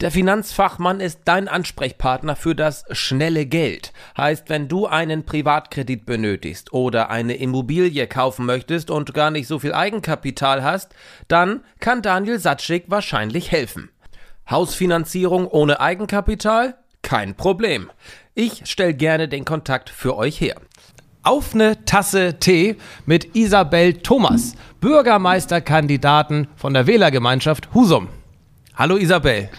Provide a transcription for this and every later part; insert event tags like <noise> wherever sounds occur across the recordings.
Der Finanzfachmann ist dein Ansprechpartner für das schnelle Geld. Heißt, wenn du einen Privatkredit benötigst oder eine Immobilie kaufen möchtest und gar nicht so viel Eigenkapital hast, dann kann Daniel Satschik wahrscheinlich helfen. Hausfinanzierung ohne Eigenkapital? Kein Problem. Ich stelle gerne den Kontakt für euch her. Auf eine Tasse Tee mit Isabel Thomas, Bürgermeisterkandidaten von der Wählergemeinschaft Husum. Hallo Isabel.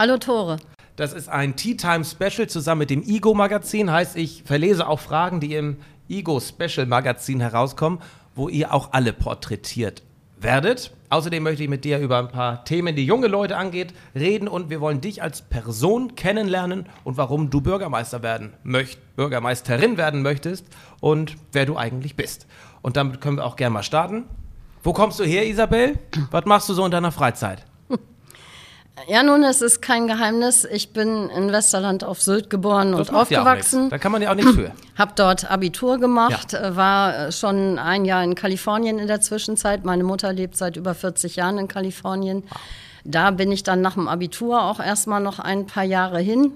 Hallo Tore. Das ist ein Tea Time Special zusammen mit dem Ego Magazin. Heißt, ich verlese auch Fragen, die im Ego Special Magazin herauskommen, wo ihr auch alle porträtiert werdet. Außerdem möchte ich mit dir über ein paar Themen, die junge Leute angeht, reden und wir wollen dich als Person kennenlernen und warum du Bürgermeister werden möchtest, Bürgermeisterin werden möchtest und wer du eigentlich bist. Und damit können wir auch gerne mal starten. Wo kommst du her, Isabel? Was machst du so in deiner Freizeit? Ja, nun, es ist kein Geheimnis. Ich bin in Westerland auf Sylt geboren das und aufgewachsen. Ja da kann man ja auch nichts für. <clears throat> Hab dort Abitur gemacht, ja. War äh, schon ein Jahr in Kalifornien in der Zwischenzeit. Meine Mutter lebt seit über 40 Jahren in Kalifornien. Da bin ich dann nach dem Abitur auch erstmal noch ein paar Jahre hin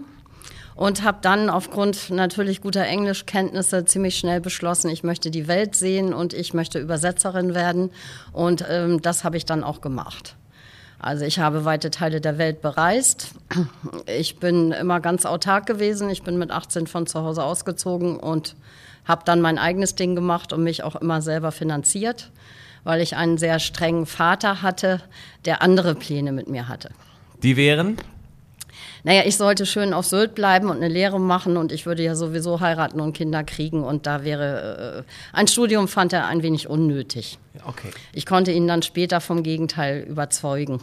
und habe dann aufgrund natürlich guter Englischkenntnisse ziemlich schnell beschlossen, ich möchte die Welt sehen und ich möchte Übersetzerin werden. Und ähm, das habe ich dann auch gemacht. Also ich habe weite Teile der Welt bereist. Ich bin immer ganz autark gewesen. Ich bin mit 18 von zu Hause ausgezogen und habe dann mein eigenes Ding gemacht und mich auch immer selber finanziert, weil ich einen sehr strengen Vater hatte, der andere Pläne mit mir hatte. Die wären? Naja, ich sollte schön auf Sylt bleiben und eine Lehre machen und ich würde ja sowieso heiraten und Kinder kriegen und da wäre äh, ein Studium fand er ein wenig unnötig. Okay. Ich konnte ihn dann später vom Gegenteil überzeugen.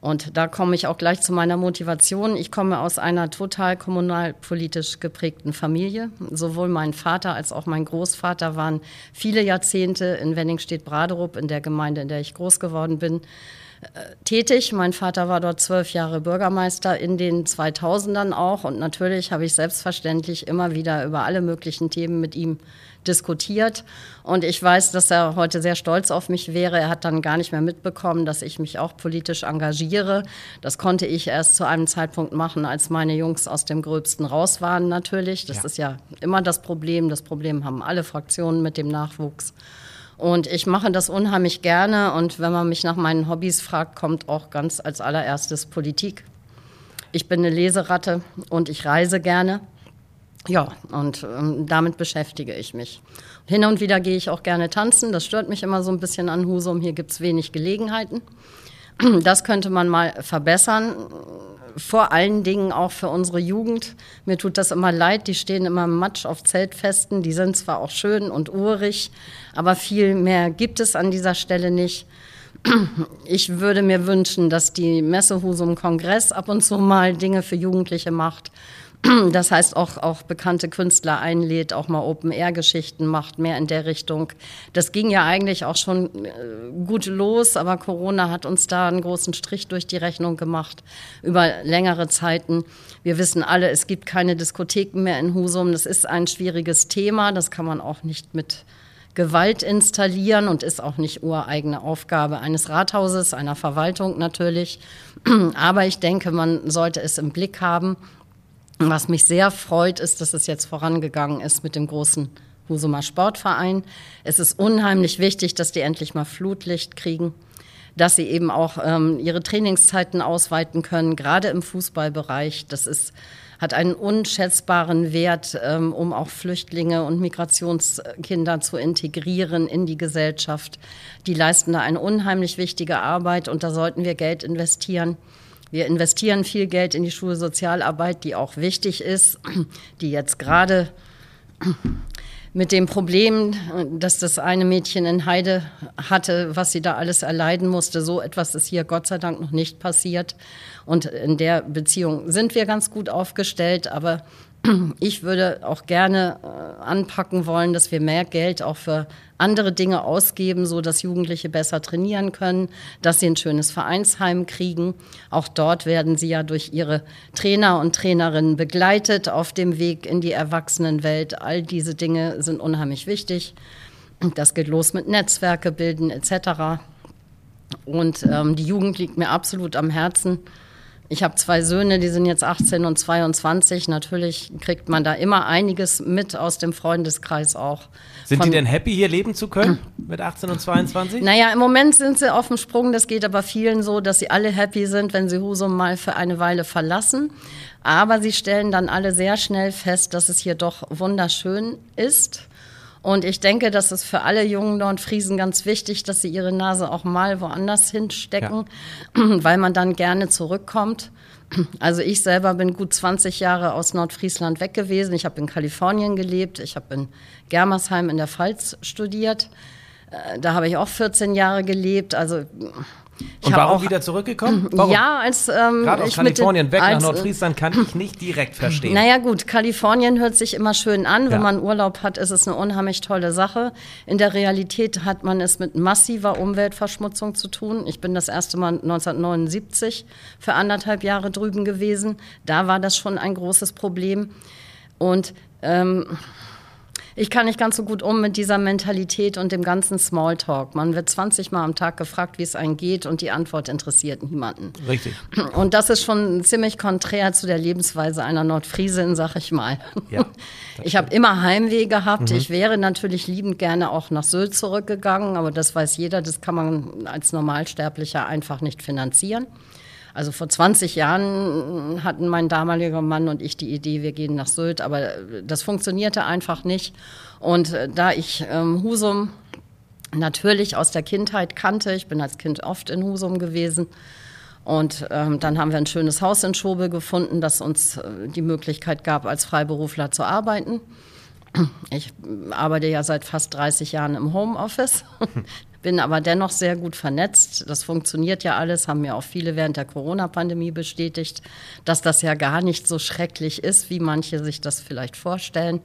Und da komme ich auch gleich zu meiner Motivation. Ich komme aus einer total kommunalpolitisch geprägten Familie. Sowohl mein Vater als auch mein Großvater waren viele Jahrzehnte in Wenningstedt-Braderup, in der Gemeinde, in der ich groß geworden bin, tätig. Mein Vater war dort zwölf Jahre Bürgermeister in den 2000ern auch. Und natürlich habe ich selbstverständlich immer wieder über alle möglichen Themen mit ihm diskutiert. Und ich weiß, dass er heute sehr stolz auf mich wäre. Er hat dann gar nicht mehr mitbekommen, dass ich mich auch politisch engagiere. Das konnte ich erst zu einem Zeitpunkt machen, als meine Jungs aus dem Gröbsten raus waren natürlich. Das ja. ist ja immer das Problem. Das Problem haben alle Fraktionen mit dem Nachwuchs. Und ich mache das unheimlich gerne. Und wenn man mich nach meinen Hobbys fragt, kommt auch ganz als allererstes Politik. Ich bin eine Leseratte und ich reise gerne. Ja, und ähm, damit beschäftige ich mich. Hin und wieder gehe ich auch gerne tanzen. Das stört mich immer so ein bisschen an Husum. Hier gibt es wenig Gelegenheiten. Das könnte man mal verbessern vor allen Dingen auch für unsere Jugend. Mir tut das immer leid, die stehen immer im Matsch auf Zeltfesten. Die sind zwar auch schön und urig, aber viel mehr gibt es an dieser Stelle nicht. Ich würde mir wünschen, dass die Messe Husum Kongress ab und zu mal Dinge für Jugendliche macht <clears throat> das heißt auch, auch bekannte Künstler einlädt, auch mal Open-Air-Geschichten macht, mehr in der Richtung. Das ging ja eigentlich auch schon äh, gut los, aber Corona hat uns da einen großen Strich durch die Rechnung gemacht über längere Zeiten. Wir wissen alle, es gibt keine Diskotheken mehr in Husum. Das ist ein schwieriges Thema, das kann man auch nicht mit Gewalt installieren und ist auch nicht ureigene Aufgabe eines Rathauses, einer Verwaltung natürlich. <clears throat> Aber ich denke, man sollte es im Blick haben was mich sehr freut, ist, dass es jetzt vorangegangen ist mit dem großen Husumer Sportverein. Es ist unheimlich wichtig, dass die endlich mal Flutlicht kriegen, dass sie eben auch ähm, ihre Trainingszeiten ausweiten können, gerade im Fußballbereich. Das ist, hat einen unschätzbaren Wert, ähm, um auch Flüchtlinge und Migrationskinder zu integrieren in die Gesellschaft. Die leisten da eine unheimlich wichtige Arbeit und da sollten wir Geld investieren. Wir investieren viel Geld in die Schulsozialarbeit, die auch wichtig ist, die jetzt gerade mit dem Problem, dass das eine Mädchen in Heide hatte, was sie da alles erleiden musste. So etwas ist hier Gott sei Dank noch nicht passiert. Und in der Beziehung sind wir ganz gut aufgestellt. Aber ich würde auch gerne äh, anpacken wollen, dass wir mehr Geld auch für andere Dinge ausgeben, so dass Jugendliche besser trainieren können, dass sie ein schönes Vereinsheim kriegen. Auch dort werden sie ja durch ihre Trainer und Trainerinnen begleitet auf dem Weg in die Erwachsenenwelt. All diese Dinge sind unheimlich wichtig. Das geht los mit Netzwerke bilden etc. Und ähm, die Jugend liegt mir absolut am Herzen. Ich habe zwei Söhne, die sind jetzt 18 und 22. Natürlich kriegt man da immer einiges mit aus dem Freundeskreis auch. Sind die denn happy, hier leben zu können mit 18 und 22? Naja, im Moment sind sie auf dem Sprung. Das geht aber vielen so, dass sie alle happy sind, wenn sie Husum mal für eine Weile verlassen. Aber sie stellen dann alle sehr schnell fest, dass es hier doch wunderschön ist. Und ich denke, das ist für alle jungen Nordfriesen ganz wichtig, dass sie ihre Nase auch mal woanders hinstecken, ja. weil man dann gerne zurückkommt. Also ich selber bin gut 20 Jahre aus Nordfriesland weg gewesen. Ich habe in Kalifornien gelebt, ich habe in Germersheim in der Pfalz studiert. Äh, da habe ich auch 14 Jahre gelebt. Also und warum auch, wieder zurückgekommen? <clears throat> Warum? Ja, als ähm, Gerade aus Kalifornien weg als, nach Nordfriesland kann ich nicht direkt verstehen. Naja gut, Kalifornien hört sich immer schön an. Wenn ja. man Urlaub hat, ist es eine unheimlich tolle Sache. In der Realität hat man es mit massiver Umweltverschmutzung zu tun. Ich bin das erste Mal 1979 für anderthalb Jahre drüben gewesen. Da war das schon ein großes Problem. Und ähm, ich kann nicht ganz so gut um mit dieser Mentalität und dem ganzen Smalltalk. Man wird 20 Mal am Tag gefragt, wie es einem geht und die Antwort interessiert niemanden. Richtig. Und das ist schon ziemlich konträr zu der Lebensweise einer Nordfriesin, sag ich mal. Ja, <laughs> ich habe immer Heimweh gehabt. Mhm. Ich wäre natürlich liebend gerne auch nach Sylt zurückgegangen, aber das weiß jeder, das kann man als Normalsterblicher einfach nicht finanzieren. Also vor 20 Jahren hatten mein damaliger Mann und ich die Idee, wir gehen nach Sylt, aber das funktionierte einfach nicht. Und äh, da ich ähm, Husum natürlich aus der Kindheit kannte, ich bin als Kind oft in Husum gewesen, und ähm, dann haben wir ein schönes Haus in Schobel gefunden, das uns äh, die Möglichkeit gab, als Freiberufler zu arbeiten. Ich arbeite ja seit fast 30 Jahren im Homeoffice <laughs> bin aber dennoch sehr gut vernetzt. Das funktioniert ja alles, haben mir auch viele während der Corona-Pandemie bestätigt, dass das ja gar nicht so schrecklich ist, wie manche sich das vielleicht vorstellen.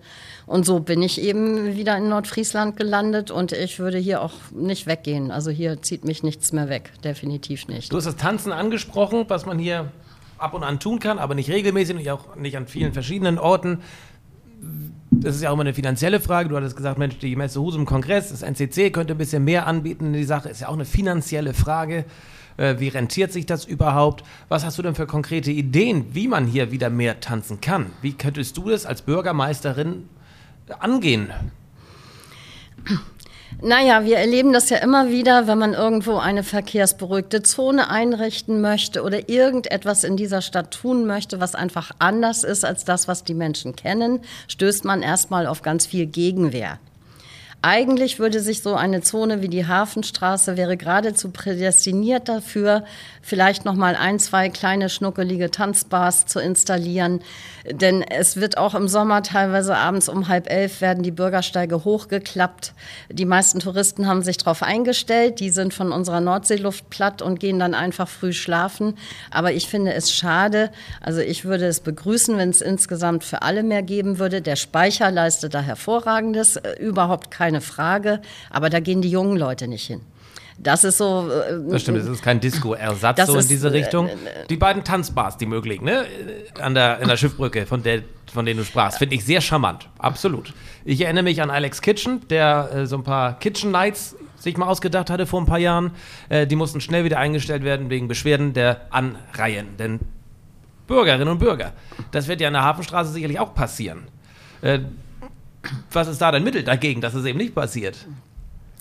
Und so bin ich eben wieder in Nordfriesland gelandet und ich würde hier auch nicht weggehen. Also hier zieht mich nichts mehr weg, definitiv nicht. Du hast das Tanzen angesprochen, was man hier ab und an tun kann, aber nicht regelmäßig und auch nicht an vielen verschiedenen Orten das ist ja auch immer eine finanzielle Frage. Du hattest gesagt, Mensch, die Messe Husum Kongress, das NCC könnte ein bisschen mehr anbieten. Die Sache ist ja auch eine finanzielle Frage. Äh, wie rentiert sich das überhaupt? Was hast du denn für konkrete Ideen, wie man hier wieder mehr tanzen kann? Wie könntest du das als Bürgermeisterin angehen? Naja, wir erleben das ja immer wieder, wenn man irgendwo eine verkehrsberuhigte Zone einrichten möchte oder irgendetwas in dieser Stadt tun möchte, was einfach anders ist als das, was die Menschen kennen, stößt man erstmal auf ganz viel Gegenwehr. Eigentlich würde sich so eine Zone wie die Hafenstraße wäre geradezu prädestiniert dafür, vielleicht noch mal ein, zwei kleine schnuckelige Tanzbars zu installieren, denn es wird auch im Sommer teilweise abends um halb elf werden die Bürgersteige hochgeklappt. Die meisten Touristen haben sich darauf eingestellt, die sind von unserer Nordseeluft platt und gehen dann einfach früh schlafen. Aber ich finde es schade, also ich würde es begrüßen, wenn es insgesamt für alle mehr geben würde. Der Speicher leistet da hervorragendes, äh, überhaupt kein keine Frage, aber da gehen die jungen Leute nicht hin. Das ist so. Äh, das stimmt, es ist kein Disco-Ersatz <laughs> so in diese Richtung. Äh, äh, die beiden Tanzbars, die möglichen, ne? An der, in der Schiffbrücke, von, der, von denen du sprachst, finde ich sehr charmant. Absolut. Ich erinnere mich an Alex Kitchen, der äh, so ein paar Kitchen Nights sich mal ausgedacht hatte vor ein paar Jahren. Äh, die mussten schnell wieder eingestellt werden wegen Beschwerden der Anreihen. Denn Bürgerinnen und Bürger, das wird ja an der Hafenstraße sicherlich auch passieren. Was ist da dein Mittel dagegen, dass es eben nicht passiert?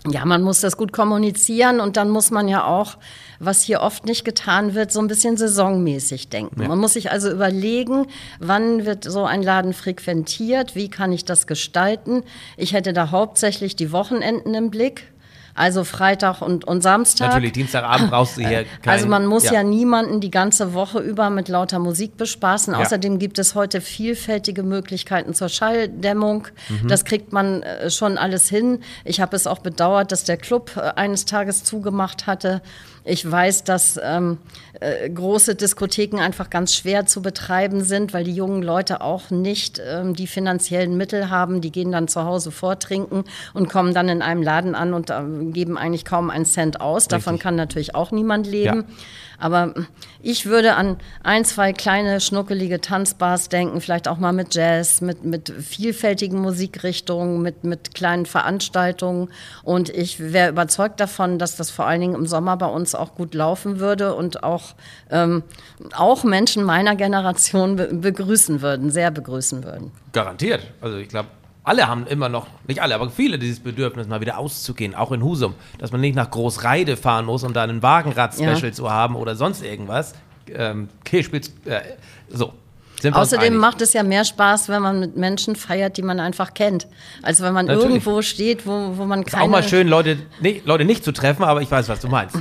Ja, man muss das gut kommunizieren und dann muss man ja auch, was hier oft nicht getan wird, so ein bisschen saisonmäßig denken. Ja. Man muss sich also überlegen, wann wird so ein Laden frequentiert, wie kann ich das gestalten. Ich hätte da hauptsächlich die Wochenenden im Blick also Freitag und, und Samstag. Natürlich, Dienstagabend brauchst du hier kein, Also man muss ja. ja. niemanden die ganze Woche über mit lauter Musik bespaßen. Ja. Außerdem gibt es heute vielfältige Möglichkeiten zur Schalldämmung. Mhm. Das kriegt man äh, schon alles hin. Ich habe es auch bedauert, dass der Club äh, eines Tages zugemacht hatte. Ich weiß, dass ähm, äh, große Diskotheken einfach ganz schwer zu betreiben sind, weil die jungen Leute auch nicht ähm, die finanziellen Mittel haben. Die gehen dann zu Hause vortrinken und kommen dann in einem Laden an und äh, geben eigentlich kaum einen Cent aus. Richtig. Davon kann natürlich auch niemand leben. Ja. Aber ich würde an ein, zwei kleine, schnuckelige Tanzbars denken, vielleicht auch mal mit Jazz, mit, mit vielfältigen Musikrichtungen, mit, mit kleinen Veranstaltungen. Und ich wäre überzeugt davon, dass das vor allen Dingen im Sommer bei uns auch gut laufen würde und auch, ähm, auch Menschen meiner Generation be begrüßen würden, sehr begrüßen würden. Garantiert. Also ich glaube, alle haben immer noch, nicht alle, aber viele dieses Bedürfnis, mal wieder auszugehen, auch in Husum, dass man nicht nach Großreide fahren muss, um da einen Wagenrad-Special ja. zu haben oder sonst irgendwas. Ähm, Kirchspitz, äh, so. Außerdem macht es ja mehr Spaß, wenn man mit Menschen feiert, die man einfach kennt, als wenn man Natürlich. irgendwo steht, wo, wo man keine... Ist auch mal schön, Leute nicht, Leute nicht zu treffen, aber ich weiß, was du meinst.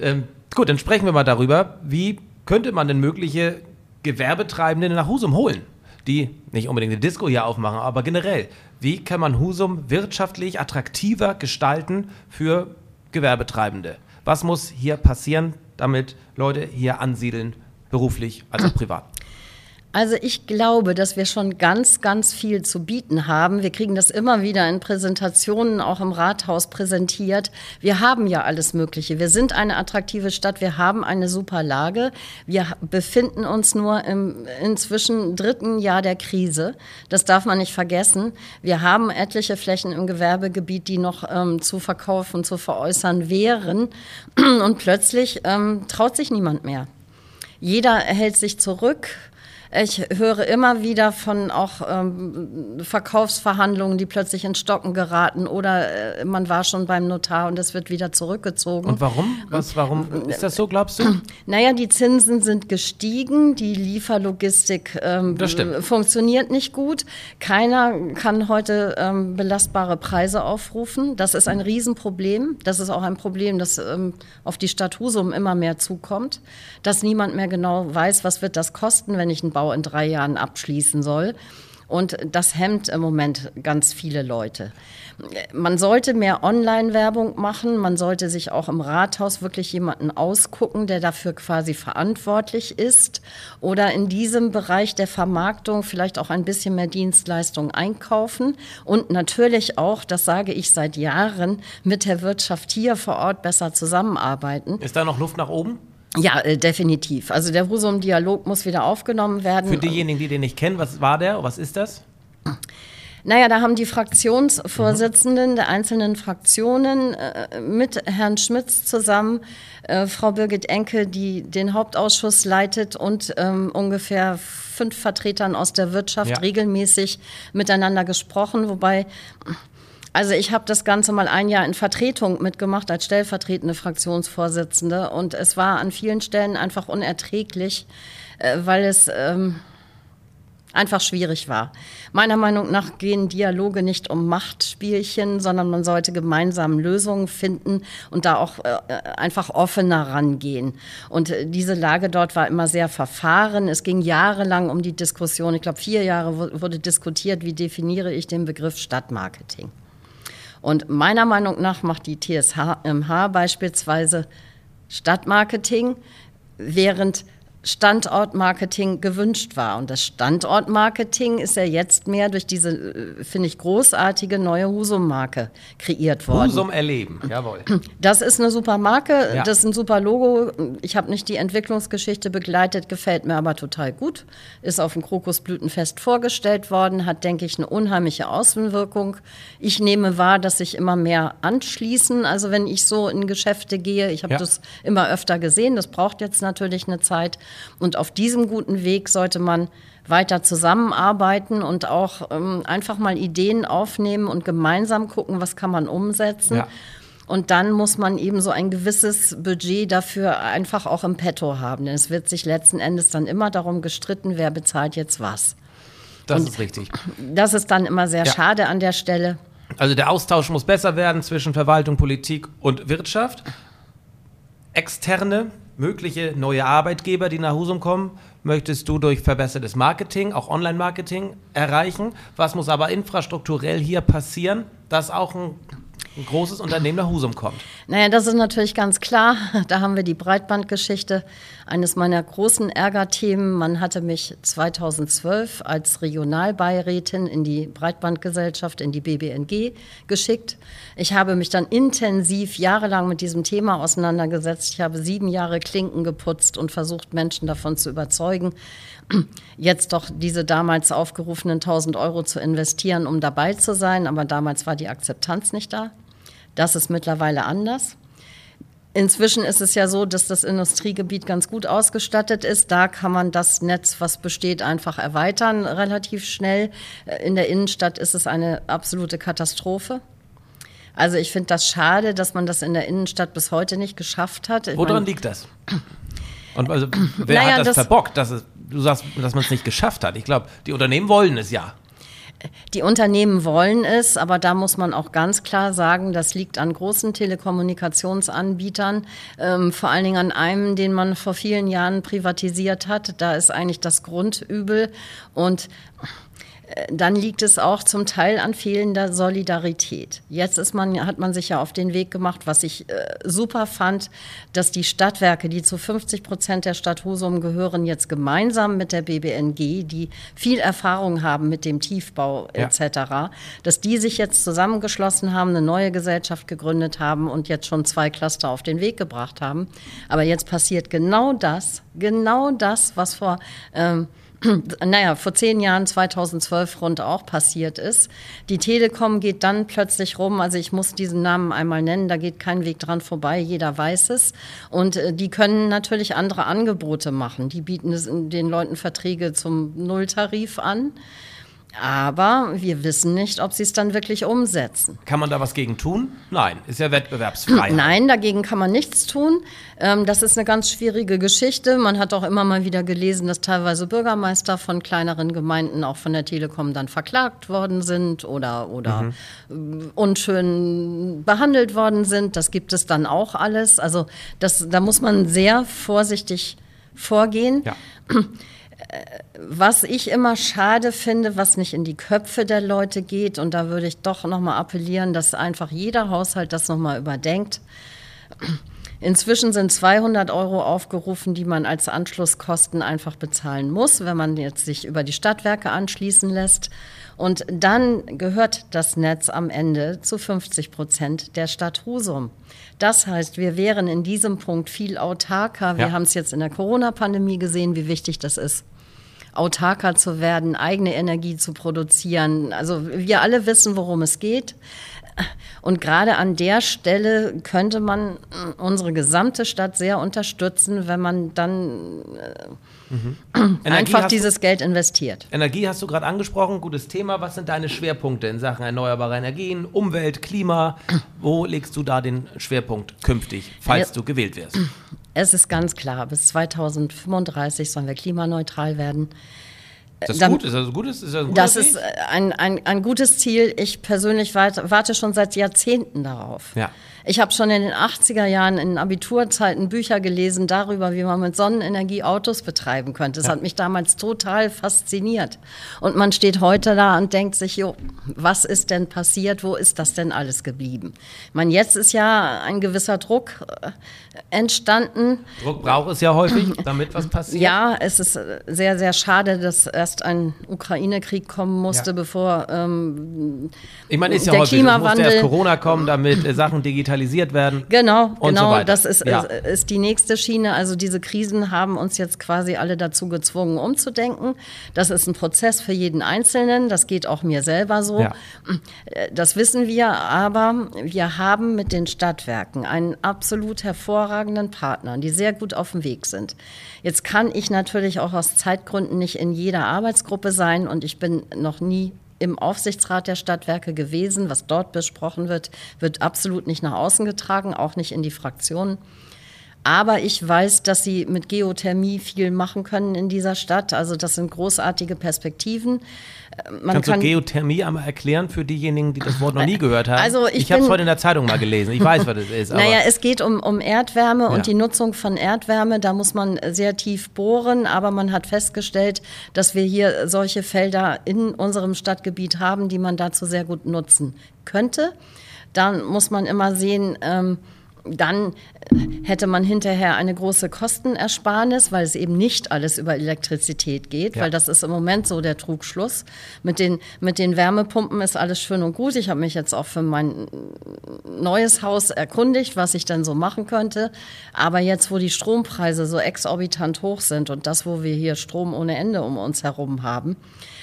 Ähm, gut, dann sprechen wir mal darüber, wie könnte man denn mögliche Gewerbetreibende nach Husum holen? die nicht unbedingt eine Disco hier aufmachen, aber generell, wie kann man Husum wirtschaftlich attraktiver gestalten für Gewerbetreibende? Was muss hier passieren, damit Leute hier ansiedeln, beruflich als auch privat? Also ich glaube, dass wir schon ganz, ganz viel zu bieten haben. Wir kriegen das immer wieder in Präsentationen auch im Rathaus präsentiert. Wir haben ja alles Mögliche. Wir sind eine attraktive Stadt. Wir haben eine super Lage. Wir befinden uns nur im inzwischen dritten Jahr der Krise. Das darf man nicht vergessen. Wir haben etliche Flächen im Gewerbegebiet, die noch ähm, zu verkaufen, zu veräußern wären. Und plötzlich ähm, traut sich niemand mehr. Jeder hält sich zurück. Ich höre immer wieder von auch ähm, Verkaufsverhandlungen, die plötzlich in Stocken geraten oder äh, man war schon beim Notar und es wird wieder zurückgezogen. Und warum? Was, warum ist das so, glaubst du? Naja, die Zinsen sind gestiegen, die Lieferlogistik ähm, funktioniert nicht gut. Keiner kann heute ähm, belastbare Preise aufrufen. Das ist ein Riesenproblem. Das ist auch ein Problem, das ähm, auf die Stadt Husum immer mehr zukommt, dass niemand mehr genau weiß, was wird das kosten, wenn ich einen Bau in drei Jahren abschließen soll. Und das hemmt im Moment ganz viele Leute. Man sollte mehr Online-Werbung machen. Man sollte sich auch im Rathaus wirklich jemanden ausgucken, der dafür quasi verantwortlich ist. Oder in diesem Bereich der Vermarktung vielleicht auch ein bisschen mehr Dienstleistungen einkaufen. Und natürlich auch, das sage ich seit Jahren, mit der Wirtschaft hier vor Ort besser zusammenarbeiten. Ist da noch Luft nach oben? Ja, äh, definitiv. Also der Husum-Dialog muss wieder aufgenommen werden. Für diejenigen, die den nicht kennen, was war der? Was ist das? Naja, da haben die Fraktionsvorsitzenden mhm. der einzelnen Fraktionen äh, mit Herrn Schmitz zusammen, äh, Frau Birgit Enke, die den Hauptausschuss leitet und ähm, ungefähr fünf Vertretern aus der Wirtschaft ja. regelmäßig miteinander gesprochen, wobei also ich habe das Ganze mal ein Jahr in Vertretung mitgemacht als stellvertretende Fraktionsvorsitzende und es war an vielen Stellen einfach unerträglich, äh, weil es ähm, einfach schwierig war. Meiner Meinung nach gehen Dialoge nicht um Machtspielchen, sondern man sollte gemeinsam Lösungen finden und da auch äh, einfach offener rangehen. Und äh, diese Lage dort war immer sehr verfahren. Es ging jahrelang um die Diskussion. Ich glaube, vier Jahre wurde diskutiert, wie definiere ich den Begriff Stadtmarketing. Und meiner Meinung nach macht die TSH beispielsweise Stadtmarketing, während Standortmarketing gewünscht war. Und das Standortmarketing ist ja jetzt mehr durch diese, äh, finde ich, großartige neue Husum-Marke kreiert worden. Husum erleben, jawohl. Das ist eine super Marke, ja. das ist ein super Logo. Ich habe nicht die Entwicklungsgeschichte begleitet, gefällt mir aber total gut. Ist auf dem Krokusblütenfest vorgestellt worden, hat, denke ich, eine unheimliche Außenwirkung. Ich nehme wahr, dass sich immer mehr anschließen. Also wenn ich so in Geschäfte gehe, ich habe ja. das immer öfter gesehen, das braucht jetzt natürlich eine Zeit. Und auf diesem guten Weg sollte man weiter zusammenarbeiten und auch ähm, einfach mal Ideen aufnehmen und gemeinsam gucken, was kann man umsetzen. Ja. Und dann muss man eben so ein gewisses Budget dafür einfach auch im Petto haben. Denn es wird sich letzten Endes dann immer darum gestritten, wer bezahlt jetzt was. Das und ist richtig. Das ist dann immer sehr ja. schade an der Stelle. Also der Austausch muss besser werden zwischen Verwaltung, Politik und Wirtschaft. Externe mögliche neue Arbeitgeber, die nach Husum kommen, möchtest du durch verbessertes Marketing, auch Online-Marketing erreichen. Was muss aber infrastrukturell hier passieren, dass auch ein ein großes Unternehmen nach Husum kommt? Naja, das ist natürlich ganz klar. Da haben wir die Breitbandgeschichte, eines meiner großen Ärgerthemen. Man hatte mich 2012 als Regionalbeirätin in die Breitbandgesellschaft, in die BBNG geschickt. Ich habe mich dann intensiv jahrelang mit diesem Thema auseinandergesetzt. Ich habe sieben Jahre Klinken geputzt und versucht, Menschen davon zu überzeugen, jetzt doch diese damals aufgerufenen 1000 Euro zu investieren, um dabei zu sein. Aber damals war die Akzeptanz nicht da. Das ist mittlerweile anders. Inzwischen ist es ja so, dass das Industriegebiet ganz gut ausgestattet ist. Da kann man das Netz, was besteht, einfach erweitern, relativ schnell. In der Innenstadt ist es eine absolute Katastrophe. Also ich finde das schade, dass man das in der Innenstadt bis heute nicht geschafft hat. Ich Woran mein, liegt das? Und also, wer <clears throat> naja, hat das, das verbockt, dass es, du sagst, dass man es nicht geschafft hat? Ich glaube, die Unternehmen wollen es ja. Die Unternehmen wollen es, aber da muss man auch ganz klar sagen, das liegt an großen Telekommunikationsanbietern, ähm, vor allen Dingen an einem, den man vor vielen Jahren privatisiert hat. Da ist eigentlich das Grundübel und dann liegt es auch zum Teil an fehlender Solidarität. Jetzt ist man, hat man sich ja auf den Weg gemacht, was ich äh, super fand, dass die Stadtwerke, die zu 50 Prozent der Stadt Husum gehören, jetzt gemeinsam mit der BBNG, die viel Erfahrung haben mit dem Tiefbau etc., ja. dass die sich jetzt zusammengeschlossen haben, eine neue Gesellschaft gegründet haben und jetzt schon zwei Cluster auf den Weg gebracht haben. Aber jetzt passiert genau das, genau das, was vor ähm, naja, vor zehn Jahren, 2012 rund auch passiert ist. Die Telekom geht dann plötzlich rum, also ich muss diesen Namen einmal nennen, da geht kein Weg dran vorbei, jeder weiß es. Und äh, die können natürlich andere Angebote machen. Die bieten den Leuten Verträge zum Nulltarif an. Aber wir wissen nicht, ob sie es dann wirklich umsetzen. Kann man da was gegen tun? Nein, ist ja wettbewerbsfrei. Nein, dagegen kann man nichts tun. Ähm, das ist eine ganz schwierige Geschichte. Man hat auch immer mal wieder gelesen, dass teilweise Bürgermeister von kleineren Gemeinden auch von der Telekom dann verklagt worden sind oder, oder mhm. unschön behandelt worden sind. Das gibt es dann auch alles. Also das, da muss man sehr vorsichtig vorgehen. Ja. <clears throat> was ich immer schade finde, was nicht in die Köpfe der Leute geht, und da würde ich doch nochmal appellieren, dass einfach jeder Haushalt das nochmal überdenkt. Inzwischen sind 200 Euro aufgerufen, die man als Anschlusskosten einfach bezahlen muss, wenn man jetzt sich über die Stadtwerke anschließen lässt. Und dann gehört das Netz am Ende zu 50 Prozent der Stadt Husum. Das heißt, wir wären in diesem Punkt viel autarker. Wir ja. haben es jetzt in der Corona-Pandemie gesehen, wie wichtig das ist autarker zu werden, eigene Energie zu produzieren. Also wir alle wissen, worum es geht. Und gerade an der Stelle könnte man unsere gesamte Stadt sehr unterstützen, wenn man dann mhm. einfach dieses du, Geld investiert. Energie hast du gerade angesprochen, gutes Thema. Was sind deine Schwerpunkte in Sachen erneuerbare Energien, Umwelt, Klima? Wo legst du da den Schwerpunkt künftig, falls ja. du gewählt wirst? Es ist ganz klar, bis 2035 sollen wir klimaneutral werden. Ist das Dann, gut? Ist das, gut? Ist das, ein das ist ein, ein, ein gutes Ziel. Ich persönlich warte, warte schon seit Jahrzehnten darauf. Ja. Ich habe schon in den 80er Jahren in Abiturzeiten Bücher gelesen darüber, wie man mit Sonnenenergie Autos betreiben könnte. Das ja. hat mich damals total fasziniert. Und man steht heute da und denkt sich, jo, was ist denn passiert? Wo ist das denn alles geblieben? Meine, jetzt ist ja ein gewisser Druck äh, entstanden. Druck braucht es ja häufig, damit was passiert. Ja, es ist sehr, sehr schade, dass erst ein Ukraine-Krieg kommen musste, ja. bevor ähm, ich meine, ist ja der häufig, Klimawandel. Es musste erst Corona kommen, damit Sachen digital digitalisiert werden. Genau, genau. So das ist, ja. ist die nächste Schiene. Also diese Krisen haben uns jetzt quasi alle dazu gezwungen, umzudenken. Das ist ein Prozess für jeden Einzelnen. Das geht auch mir selber so. Ja. Das wissen wir, aber wir haben mit den Stadtwerken einen absolut hervorragenden Partner, die sehr gut auf dem Weg sind. Jetzt kann ich natürlich auch aus Zeitgründen nicht in jeder Arbeitsgruppe sein und ich bin noch nie im Aufsichtsrat der Stadtwerke gewesen. Was dort besprochen wird, wird absolut nicht nach außen getragen, auch nicht in die Fraktionen. Aber ich weiß, dass sie mit Geothermie viel machen können in dieser Stadt. Also das sind großartige Perspektiven. Äh, man Kannst kann, du Geothermie einmal erklären für diejenigen, die das Wort noch nie gehört haben? Also ich ich habe es heute in der Zeitung mal gelesen. Ich weiß, was das ist. <laughs> naja, es geht um, um Erdwärme ja. und die Nutzung von Erdwärme. Da muss man sehr tief bohren. Aber man hat festgestellt, dass wir hier solche Felder in unserem Stadtgebiet haben, die man dazu sehr gut nutzen könnte. dann muss man immer sehen, ähm, dann hätte man hinterher eine große Kostenersparnis, weil es eben nicht alles über Elektrizität geht, ja. weil das ist im Moment so der Trugschluss. Mit den, mit den Wärmepumpen ist alles schön und gut. Ich habe mich jetzt auch für mein neues Haus erkundigt, was ich dann so machen könnte. Aber jetzt, wo die Strompreise so exorbitant hoch sind und das, wo wir hier Strom ohne Ende um uns herum haben,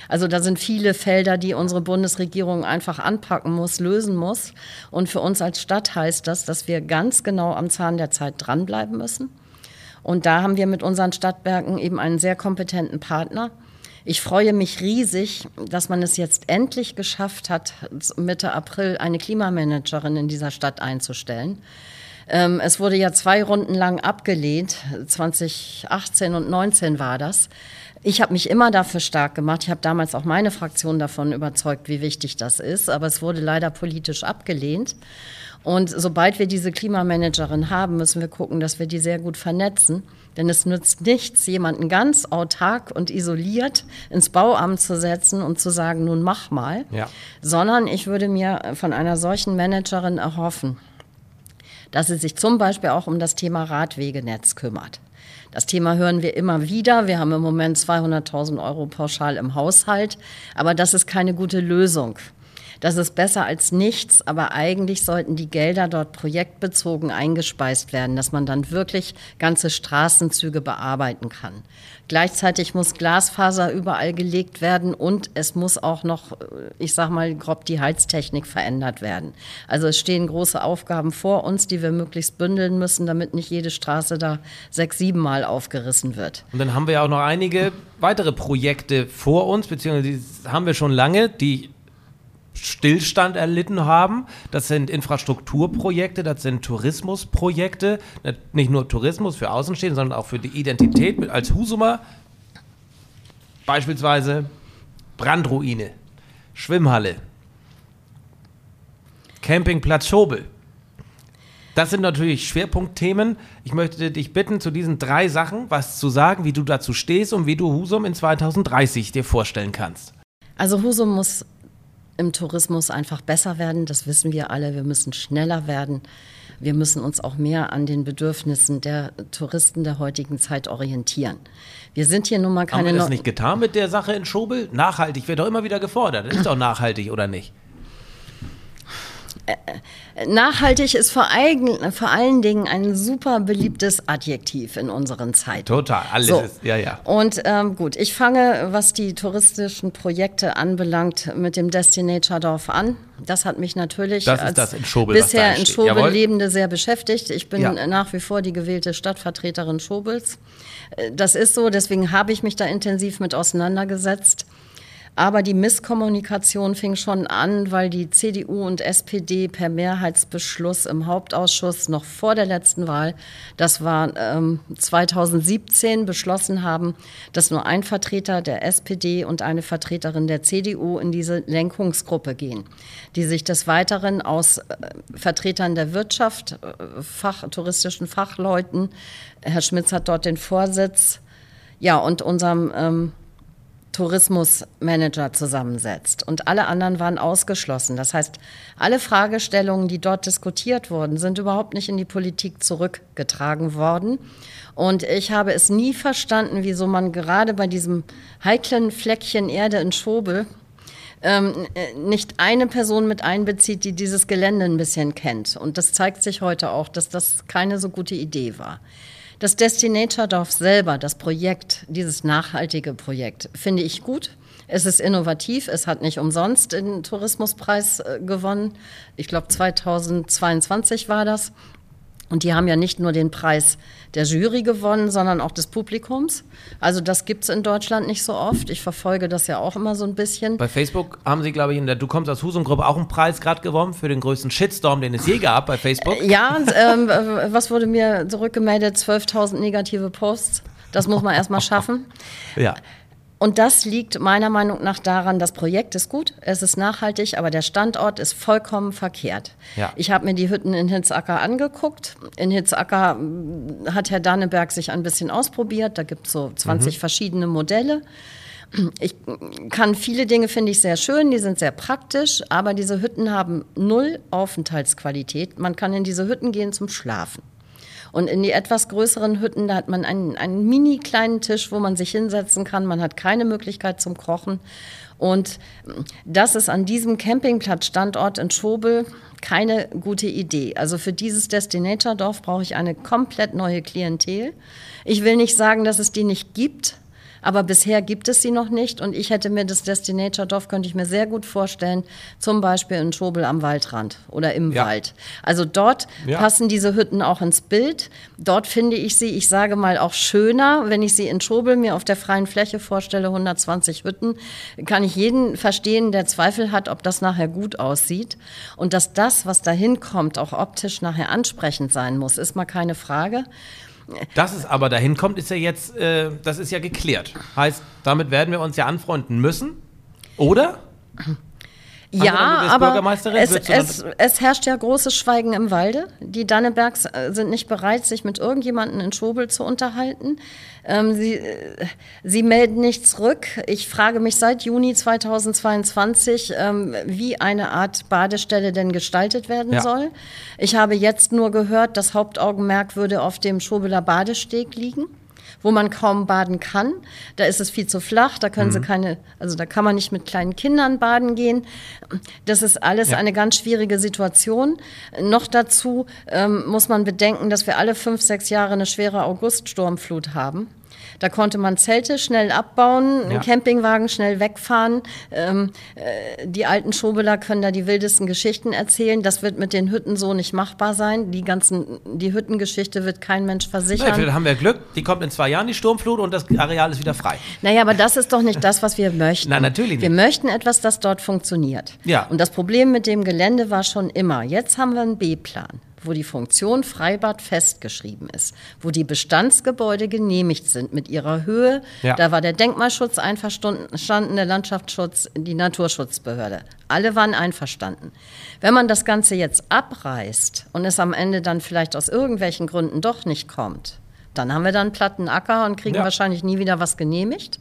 also da sind viele Felder, die unsere Bundesregierung einfach anpacken muss, lösen muss. Und für uns als Stadt heißt das, dass wir ganz genau am Zahn der Zeit dranbleiben müssen. Und da haben wir mit unseren Stadtwerken eben einen sehr kompetenten Partner. Ich freue mich riesig, dass man es jetzt endlich geschafft hat, Mitte April eine Klimamanagerin in dieser Stadt einzustellen. Ähm, es wurde ja zwei Runden lang abgelehnt, 2018 und 2019 war das. Ich habe mich immer dafür stark gemacht. Ich habe damals auch meine Fraktion davon überzeugt, wie wichtig das ist. Aber es wurde leider politisch abgelehnt. Und sobald wir diese Klimamanagerin haben, müssen wir gucken, dass wir die sehr gut vernetzen. Denn es nützt nichts, jemanden ganz autark und isoliert ins Bauamt zu setzen und zu sagen, nun mach mal. Ja. Sondern ich würde mir von einer solchen Managerin erhoffen, dass sie sich zum Beispiel auch um das Thema Radwegenetz kümmert. Das Thema hören wir immer wieder. Wir haben im Moment 200.000 Euro pauschal im Haushalt, aber das ist keine gute Lösung. Das ist besser als nichts, aber eigentlich sollten die Gelder dort projektbezogen eingespeist werden, dass man dann wirklich ganze Straßenzüge bearbeiten kann. Gleichzeitig muss Glasfaser überall gelegt werden und es muss auch noch, ich sag mal, grob die Heiztechnik verändert werden. Also es stehen große Aufgaben vor uns, die wir möglichst bündeln müssen, damit nicht jede Straße da sechs, sieben Mal aufgerissen wird. Und dann haben wir ja auch noch einige weitere Projekte vor uns, beziehungsweise die haben wir schon lange, die Stillstand erlitten haben. Das sind Infrastrukturprojekte, das sind Tourismusprojekte. Nicht nur Tourismus für Außenstehende, sondern auch für die Identität als Husumer. Beispielsweise Brandruine, Schwimmhalle, Campingplatz Schobel. Das sind natürlich Schwerpunktthemen. Ich möchte dich bitten, zu diesen drei Sachen was zu sagen, wie du dazu stehst und wie du Husum in 2030 dir vorstellen kannst. Also Husum muss im Tourismus einfach besser werden. Das wissen wir alle. Wir müssen schneller werden. Wir müssen uns auch mehr an den Bedürfnissen der Touristen der heutigen Zeit orientieren. Wir sind hier nun mal keine. Haben wir das nicht getan mit der Sache in Schobel? Nachhaltig wird doch immer wieder gefordert. Das ist doch nachhaltig, oder nicht? Nachhaltig ist vor, eigen, vor, allen Dingen ein super beliebtes Adjektiv in unseren Zeiten. Total, alles so. ist, ja, ja. Und ähm, gut, ich fange, was die touristischen Projekte anbelangt, mit dem Destinator Dorf an. Das hat mich natürlich das als das in Schobel, bisher in Schobel Jawohl. Lebende sehr beschäftigt. Ich bin ja. nach wie vor die gewählte Stadtvertreterin Schobels. Äh, das ist so, deswegen habe ich mich da intensiv mit auseinandergesetzt. Aber die Misskommunikation fing schon an, weil die CDU und SPD per Mehrheitsbeschluss im Hauptausschuss noch vor der letzten Wahl, das war ähm, 2017, beschlossen haben, dass nur ein Vertreter der SPD und eine Vertreterin der CDU in diese Lenkungsgruppe gehen, die sich des Weiteren aus äh, Vertretern der Wirtschaft, äh, Fach, touristischen Fachleuten, Herr Schmitz hat dort den Vorsitz, ja, und unserem ähm, Tourismusmanager zusammensetzt. Und alle anderen waren ausgeschlossen. Das heißt, alle Fragestellungen, die dort diskutiert wurden, sind überhaupt nicht in die Politik zurückgetragen worden. Und ich habe es nie verstanden, wieso man gerade bei diesem heiklen Fleckchen Erde in Schobel ähm, nicht eine Person mit einbezieht, die dieses Gelände ein bisschen kennt. Und das zeigt sich heute auch, dass das keine so gute Idee war. Das Destinator-Dorf selber, das Projekt, dieses nachhaltige Projekt, finde ich gut. Es ist innovativ. Es hat nicht umsonst den Tourismuspreis äh, gewonnen. Ich glaube, 2022 war das. Und die haben ja nicht nur den Preis der Jury gewonnen, sondern auch des Publikums. Also das gibt es in Deutschland nicht so oft. Ich verfolge das ja auch immer so ein bisschen. Bei Facebook haben sie, glaube ich, in der Du kommst aus Husum-Gruppe auch einen Preis gerade gewonnen für den größten Shitstorm, den es je gab bei Facebook. Ja, ähm, was wurde mir zurückgemeldet? 12.000 negative Posts. Das muss man erstmal schaffen. Ja. Und das liegt meiner Meinung nach daran, das Projekt ist gut, es ist nachhaltig, aber der Standort ist vollkommen verkehrt. Ja. Ich habe mir die Hütten in Hitzacker angeguckt. In Hitzacker hm, hat Herr Danneberg sich ein bisschen ausprobiert. Da gibt es so 20 mhm. verschiedene Modelle. Ich kann viele Dinge finde ich sehr schön, die sind sehr praktisch, aber diese Hütten haben null Aufenthaltsqualität. Man kann in diese Hütten gehen zum Schlafen. Und in die etwas größeren Hütten, da hat man einen, einen mini kleinen Tisch, wo man sich hinsetzen kann. Man hat keine Möglichkeit zum Kochen. Und das ist an diesem Campingplatzstandort in Schobel keine gute Idee. Also für dieses Destinator-Dorf brauche ich eine komplett neue Klientel. Ich will nicht sagen, dass es die nicht gibt, aber bisher gibt es sie noch nicht und ich hätte mir das Destinator-Dorf, könnte ich mir sehr gut vorstellen, zum Beispiel in Schobel am Waldrand oder im ja. Wald. Also dort ja. passen diese Hütten auch ins Bild. Dort finde ich sie, ich sage mal, auch schöner. Wenn ich sie in Schobel mir auf der freien Fläche vorstelle, 120 Hütten, kann ich jeden verstehen, der Zweifel hat, ob das nachher gut aussieht. Und dass das, was dahin kommt, auch optisch nachher ansprechend sein muss, ist mal keine Frage. Dass es aber dahin kommt, ist ja jetzt, äh, das ist ja geklärt. Heißt, damit werden wir uns ja anfreunden müssen, oder? Ja, aber es, es, es, herrscht ja großes Schweigen im Walde. Die Dannebergs äh, sind nicht bereit, sich mit irgendjemandem in Schobel zu unterhalten. Ähm, sie, äh, sie melden nicht zurück. Ich frage mich seit Juni 2022, ähm, wie eine Art Badestelle denn gestaltet werden ja. soll. Ich habe jetzt nur gehört, das Hauptaugenmerk würde auf dem Schobeler Badesteg liegen wo man kaum baden kann. Da ist es viel zu flach, da können mhm. sie keine, also da kann man nicht mit kleinen Kindern baden gehen. Das ist alles ja. eine ganz schwierige Situation. Noch dazu ähm, muss man bedenken, dass wir alle fünf, sechs Jahre eine schwere Auguststurmflut haben. Da konnte man Zelte schnell abbauen, ja. Campingwagen schnell wegfahren. Ähm, äh, die alten Schobeler können da die wildesten Geschichten erzählen. Das wird mit den Hütten so nicht machbar sein. Die ganzen, die Hüttengeschichte wird kein Mensch versichern. Naja, haben wir Glück. Die kommt in zwei Jahren, die Sturmflut, und das Areal ist wieder frei. Naja, aber das ist doch nicht das, was wir möchten. Nein, natürlich nicht. Wir möchten etwas, das dort funktioniert. Ja. Und das Problem mit dem Gelände war schon immer, jetzt haben wir einen B-Plan wo die Funktion Freibad festgeschrieben ist, wo die Bestandsgebäude genehmigt sind mit ihrer Höhe. Ja. Da war der Denkmalschutz einverstanden, der Landschaftsschutz, die Naturschutzbehörde. Alle waren einverstanden. Wenn man das Ganze jetzt abreißt und es am Ende dann vielleicht aus irgendwelchen Gründen doch nicht kommt, dann haben wir dann platten Acker und kriegen ja. wahrscheinlich nie wieder was genehmigt.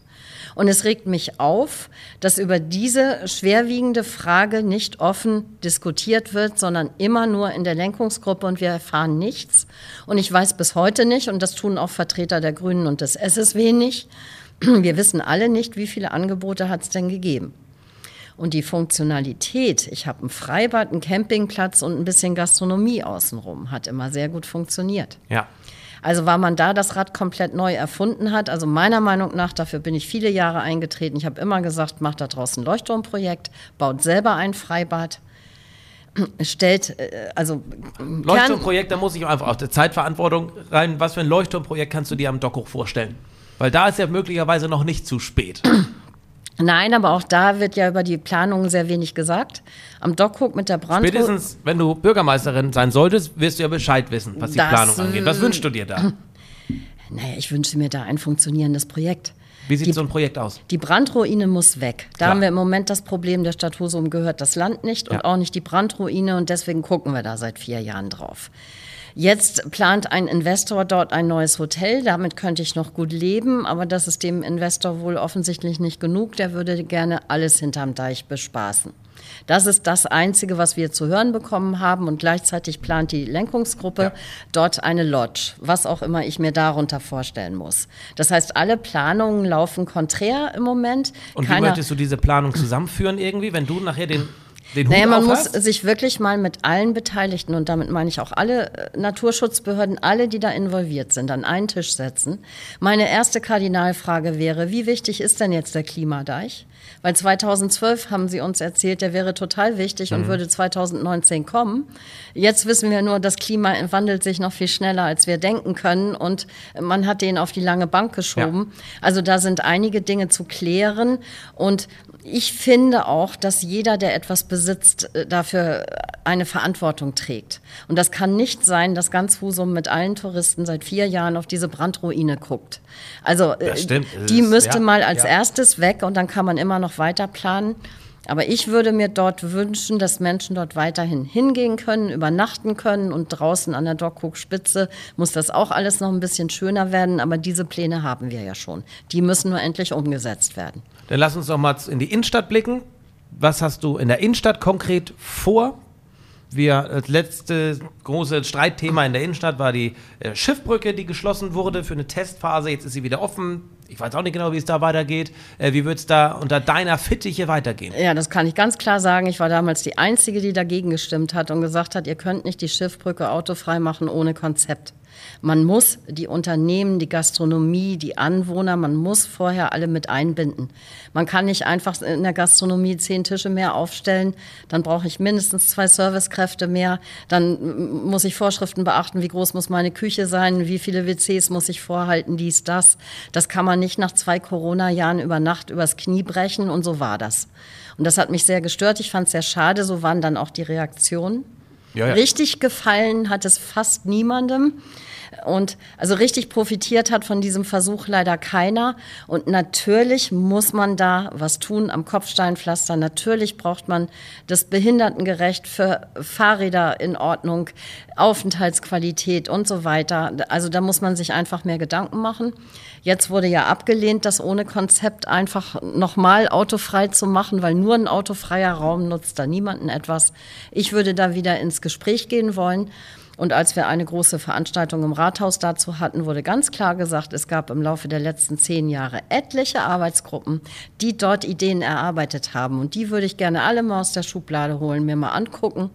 Und es regt mich auf, dass über diese schwerwiegende Frage nicht offen diskutiert wird, sondern immer nur in der Lenkungsgruppe und wir erfahren nichts. Und ich weiß bis heute nicht, und das tun auch Vertreter der Grünen und des SSW nicht, wir wissen alle nicht, wie viele Angebote hat es denn gegeben. Und die Funktionalität, ich habe ein Freibad, einen Campingplatz und ein bisschen Gastronomie außenrum, hat immer sehr gut funktioniert. Ja. Also weil man da das Rad komplett neu erfunden hat. Also meiner Meinung nach, dafür bin ich viele Jahre eingetreten. Ich habe immer gesagt, macht da draußen ein Leuchtturmprojekt, baut selber ein Freibad <clears throat> stellt, äh, also Leuchtturmprojekt, da muss ich einfach auf der Zeitverantwortung rein. Was für ein Leuchtturmprojekt kannst du dir am Dockhoch vorstellen? Weil da ist ja möglicherweise noch nicht zu spät. <clears throat> Nein, aber auch da wird ja über die Planung sehr wenig gesagt. Am Dockhook mit der Brandro Spätestens, wenn du Bürgermeisterin sein solltest, wirst du ja Bescheid wissen, was die das, Planung angeht. Was wünschst du dir da? <laughs> Naja, ich wünsche mir da ein funktionierendes Projekt. Wie sieht die, so ein Projekt aus? Die Brandruine muss weg. Da Klar. haben wir im Moment das Problem, der Stadt Husum gehört das Land nicht und ja. auch nicht die Brandruine und deswegen gucken wir da seit vier Jahren drauf. Jetzt plant ein Investor dort ein neues Hotel. Damit könnte ich noch gut leben, aber das ist dem Investor wohl offensichtlich nicht genug. Der würde gerne alles hinterm Deich bespaßen. Das ist das Einzige, was wir zu hören bekommen haben. Und gleichzeitig plant die Lenkungsgruppe ja. dort eine Lodge, was auch immer ich mir darunter vorstellen muss. Das heißt, alle Planungen laufen konträr im Moment. Und Keiner wie möchtest du diese Planung zusammenführen irgendwie, wenn du nachher den den naja, man muss sich wirklich mal mit allen Beteiligten, und damit meine ich auch alle äh, Naturschutzbehörden, alle, die da involviert sind, an einen Tisch setzen. Meine erste Kardinalfrage wäre, wie wichtig ist denn jetzt der Klimadeich? Weil 2012 haben sie uns erzählt, der wäre total wichtig mhm. und würde 2019 kommen. Jetzt wissen wir nur, das Klima wandelt sich noch viel schneller, als wir denken können. Und man hat den auf die lange Bank geschoben. Ja. Also da sind einige Dinge zu klären. Und ich finde auch, dass jeder, der etwas besitzt, äh, dafür eine Verantwortung trägt. Und das kann nicht sein, dass ganz Husum mit allen Touristen seit vier Jahren auf diese Brandruine guckt. Also äh, die müsste ja, mal als ja. erstes weg und dann kann man immer noch weiter planen. Aber ich würde mir dort wünschen, dass Menschen dort weiterhin hingehen können, übernachten können und draußen an der Dockhook-Spitze muss das auch alles noch ein bisschen schöner werden. Aber diese Pläne haben wir ja schon. Die müssen nur endlich umgesetzt werden. Dann lass uns doch mal in die Innenstadt blicken. Was hast du in der Innenstadt konkret vor? Wir, das letzte große Streitthema in der Innenstadt war die äh, Schiffbrücke, die geschlossen wurde für eine Testphase. Jetzt ist sie wieder offen. Ich weiß auch nicht genau, wie es da weitergeht. Äh, wie wird es da unter deiner Fittiche weitergehen? Ja, das kann ich ganz klar sagen. Ich war damals die Einzige, die dagegen gestimmt hat und gesagt hat, ihr könnt nicht die Schiffbrücke autofrei machen ohne Konzept. Man muss die Unternehmen, die Gastronomie, die Anwohner, man muss vorher alle mit einbinden. Man kann nicht einfach in der Gastronomie zehn Tische mehr aufstellen, dann brauche ich mindestens zwei Servicekräfte mehr, dann muss ich Vorschriften beachten, wie groß muss meine Küche sein, wie viele WCs muss ich vorhalten, dies, das. Das kann man nicht nach zwei Corona-Jahren über Nacht übers Knie brechen und so war das. Und das hat mich sehr gestört. Ich fand es sehr schade. So waren dann auch die Reaktionen. Ja, ja. Richtig gefallen hat es fast niemandem. Und also richtig profitiert hat von diesem Versuch leider keiner. Und natürlich muss man da was tun am Kopfsteinpflaster. Natürlich braucht man das behindertengerecht für Fahrräder in Ordnung, Aufenthaltsqualität und so weiter. Also da muss man sich einfach mehr Gedanken machen. Jetzt wurde ja abgelehnt, das ohne Konzept einfach nochmal autofrei zu machen, weil nur ein autofreier Raum nutzt da niemanden etwas. Ich würde da wieder ins Gespräch gehen wollen. Und als wir eine große Veranstaltung im Rathaus dazu hatten, wurde ganz klar gesagt, es gab im Laufe der letzten zehn Jahre etliche Arbeitsgruppen, die dort Ideen erarbeitet haben. Und die würde ich gerne alle mal aus der Schublade holen, mir mal angucken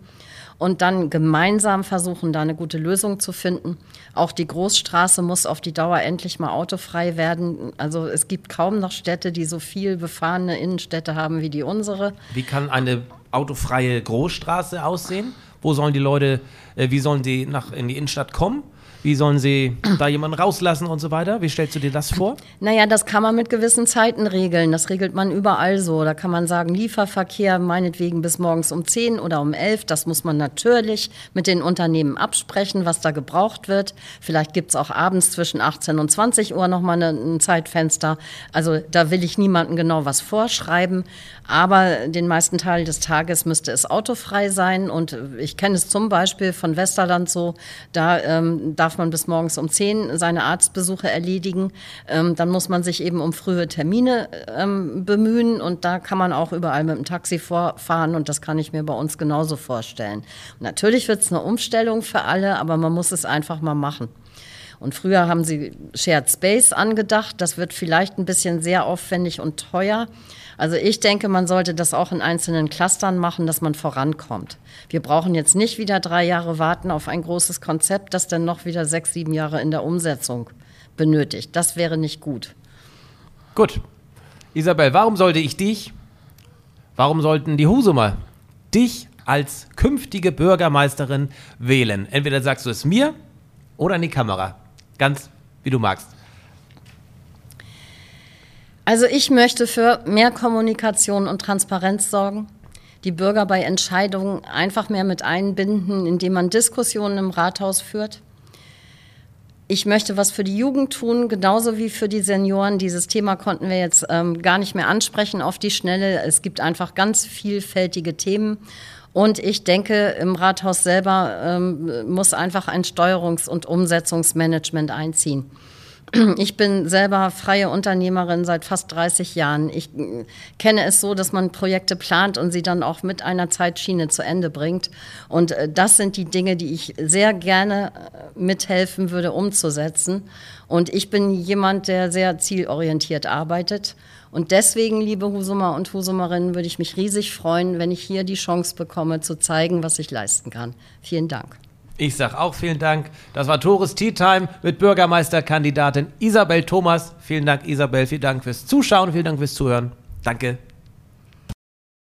und dann gemeinsam versuchen, da eine gute Lösung zu finden. Auch die Großstraße muss auf die Dauer endlich mal autofrei werden. Also es gibt kaum noch Städte, die so viel befahrene Innenstädte haben wie die unsere. Wie kann eine autofreie Großstraße aussehen? Wo sollen die Leute, äh, wie sollen sie nach, in die Innenstadt kommen? Wie sollen sie da jemanden rauslassen und so weiter? Wie stellst du dir das vor? Naja, das kann man mit gewissen Zeiten regeln. Das regelt man überall so. Da kann man sagen, Lieferverkehr meinetwegen bis morgens um 10 oder um 11. Das muss man natürlich mit den Unternehmen absprechen, was da gebraucht wird. Vielleicht gibt es auch abends zwischen 18 und 20 Uhr nochmal ein Zeitfenster. Also da will ich niemandem genau was vorschreiben. Aber den meisten Teil des Tages müsste es autofrei sein. Und ich kenne es zum Beispiel von Westerland so, da ähm, darf darf man bis morgens um 10 seine Arztbesuche erledigen. Ähm, dann muss man sich eben um frühe Termine ähm, bemühen und da kann man auch überall mit dem Taxi vorfahren und das kann ich mir bei uns genauso vorstellen. Natürlich wird es eine Umstellung für alle, aber man muss es einfach mal machen. Und früher haben sie Shared Space angedacht. Das wird vielleicht ein bisschen sehr aufwendig und teuer. Also ich denke, man sollte das auch in einzelnen Clustern machen, dass man vorankommt. Wir brauchen jetzt nicht wieder drei Jahre warten auf ein großes Konzept, das dann noch wieder sechs, sieben Jahre in der Umsetzung benötigt. Das wäre nicht gut. Gut. Isabel, warum sollte ich dich, warum sollten die Husumer dich als künftige Bürgermeisterin wählen? Entweder sagst du es mir oder in die Kamera. Ganz wie du magst. Also ich möchte für mehr Kommunikation und Transparenz sorgen, die Bürger bei Entscheidungen einfach mehr mit einbinden, indem man Diskussionen im Rathaus führt. Ich möchte was für die Jugend tun, genauso wie für die Senioren. Dieses Thema konnten wir jetzt ähm, gar nicht mehr ansprechen auf die Schnelle. Es gibt einfach ganz vielfältige Themen. Und ich denke, im Rathaus selber ähm, muss einfach ein Steuerungs- und Umsetzungsmanagement einziehen. Ich bin selber freie Unternehmerin seit fast 30 Jahren. Ich kenne es so, dass man Projekte plant und sie dann auch mit einer Zeitschiene zu Ende bringt. Und äh, das sind die Dinge, die ich sehr gerne äh, mithelfen würde umzusetzen. Und ich bin jemand, der sehr zielorientiert arbeitet. Und deswegen, liebe Husumer und Husumerinnen, würde ich mich riesig freuen, wenn ich hier die Chance bekomme, zu zeigen, was ich leisten kann. Vielen Dank. Ich sage auch vielen Dank. Das war Tores Tea Time mit Bürgermeisterkandidatin Isabel Thomas. Vielen Dank, Isabel. Vielen Dank fürs Zuschauen. Vielen Dank fürs Zuhören. Danke.